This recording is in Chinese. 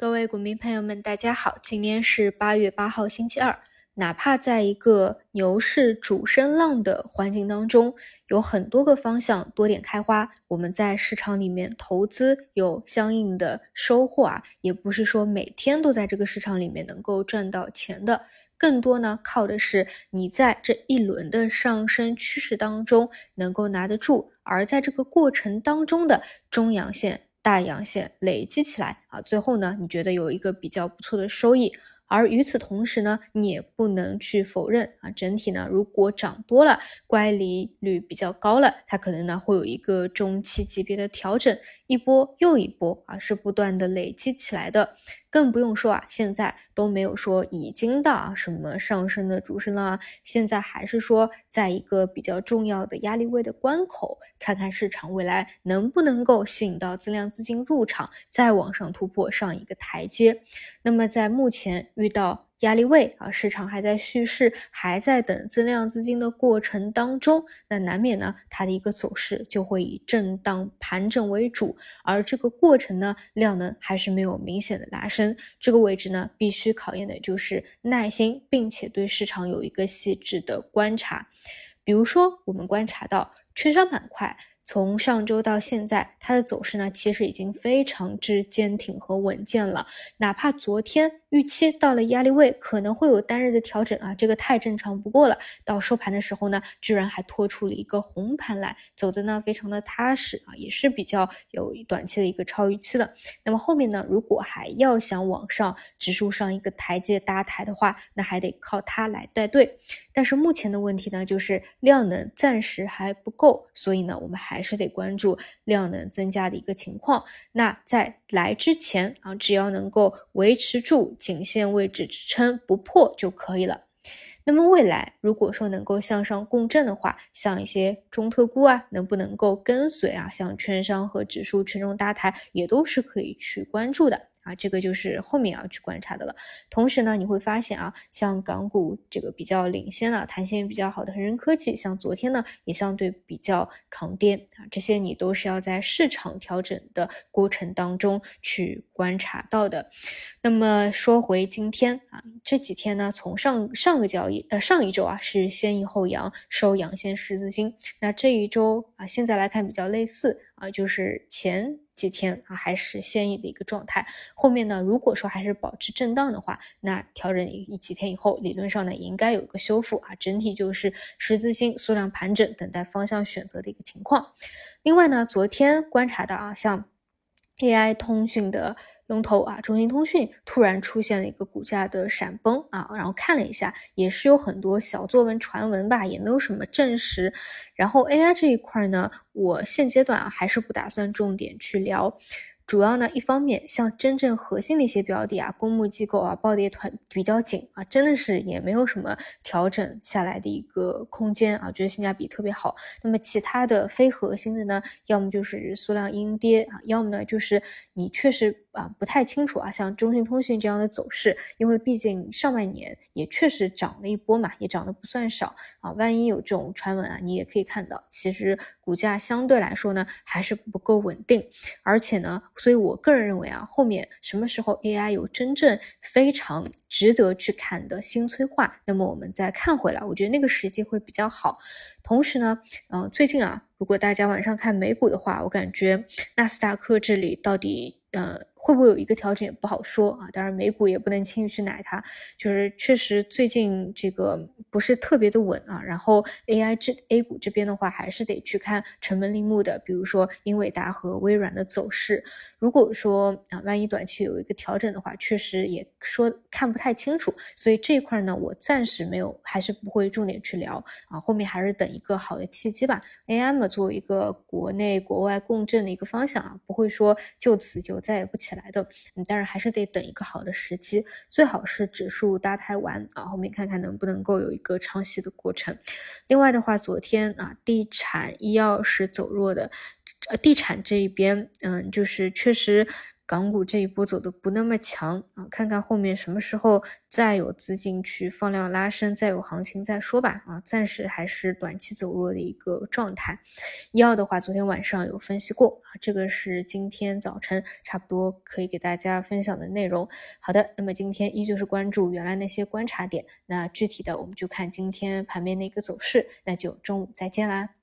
各位股民朋友们，大家好，今天是八月八号，星期二。哪怕在一个牛市主升浪的环境当中，有很多个方向多点开花，我们在市场里面投资有相应的收获啊，也不是说每天都在这个市场里面能够赚到钱的，更多呢靠的是你在这一轮的上升趋势当中能够拿得住，而在这个过程当中的中阳线。大阳线累积起来啊，最后呢，你觉得有一个比较不错的收益。而与此同时呢，你也不能去否认啊，整体呢，如果涨多了，乖离率比较高了，它可能呢会有一个中期级别的调整，一波又一波啊，是不断的累积起来的。更不用说啊，现在都没有说已经到什么上升的主升了，现在还是说在一个比较重要的压力位的关口，看看市场未来能不能够吸引到增量资金入场，再往上突破上一个台阶。那么在目前遇到。压力位啊，市场还在蓄势，还在等增量资金的过程当中，那难免呢，它的一个走势就会以震荡盘整为主，而这个过程呢，量能还是没有明显的拉升，这个位置呢，必须考验的就是耐心，并且对市场有一个细致的观察，比如说我们观察到券商板块。从上周到现在，它的走势呢，其实已经非常之坚挺和稳健了。哪怕昨天预期到了压力位，可能会有单日的调整啊，这个太正常不过了。到收盘的时候呢，居然还拖出了一个红盘来，走的呢非常的踏实啊，也是比较有短期的一个超预期的。那么后面呢，如果还要想往上指数上一个台阶搭台的话，那还得靠它来带队。但是目前的问题呢，就是量能暂时还不够，所以呢，我们还。是得关注量能增加的一个情况。那在来之前啊，只要能够维持住颈线位置支撑不破就可以了。那么未来如果说能够向上共振的话，像一些中特估啊，能不能够跟随啊，像券商和指数权重搭台，也都是可以去关注的。啊，这个就是后面要去观察的了。同时呢，你会发现啊，像港股这个比较领先的、弹性比较好的恒生科技，像昨天呢也相对比较抗跌啊，这些你都是要在市场调整的过程当中去观察到的。那么说回今天啊，这几天呢，从上上个交易呃上一周啊是先抑后扬收阳线十字星，那这一周啊现在来看比较类似啊，就是前。几天啊，还是先抑的一个状态。后面呢，如果说还是保持震荡的话，那调整一几天以后，理论上呢，也应该有一个修复啊。整体就是十字星缩量盘整，等待方向选择的一个情况。另外呢，昨天观察到啊，像 AI 通讯的。龙头啊，中兴通讯突然出现了一个股价的闪崩啊，然后看了一下，也是有很多小作文传闻吧，也没有什么证实。然后 AI 这一块呢，我现阶段啊还是不打算重点去聊。主要呢，一方面像真正核心的一些标的啊，公募机构啊，暴跌团比较紧啊，真的是也没有什么调整下来的一个空间啊，觉得性价比特别好。那么其他的非核心的呢，要么就是缩量阴跌啊，要么呢就是你确实。啊，不太清楚啊，像中兴通讯这样的走势，因为毕竟上半年也确实涨了一波嘛，也涨得不算少啊。万一有这种传闻啊，你也可以看到，其实股价相对来说呢还是不够稳定，而且呢，所以我个人认为啊，后面什么时候 AI 有真正非常值得去看的新催化，那么我们再看回来，我觉得那个时机会比较好。同时呢，嗯，最近啊，如果大家晚上看美股的话，我感觉纳斯达克这里到底。呃，会不会有一个调整也不好说啊。当然，美股也不能轻易去奶它，就是确实最近这个不是特别的稳啊。然后 AI 这 A 股这边的话，还是得去看成门立木的，比如说英伟达和微软的走势。如果说啊，万一短期有一个调整的话，确实也说看不太清楚。所以这一块呢，我暂时没有，还是不会重点去聊啊。后面还是等一个好的契机吧。AI 嘛，作为一个国内国外共振的一个方向啊，不会说就此就。再也不起来的，嗯，但是还是得等一个好的时机，最好是指数搭台完啊，后面看看能不能够有一个唱戏的过程。另外的话，昨天啊，地产医药是走弱的，呃，地产这一边，嗯，就是确实港股这一波走的不那么强啊，看看后面什么时候再有资金去放量拉升，再有行情再说吧啊，暂时还是短期走弱的一个状态。医药的话，昨天晚上有分析过啊，这个是今天早晨差不多可以给大家分享的内容。好的，那么今天依旧是关注原来那些观察点，那具体的我们就看今天盘面的一个走势，那就中午再见啦。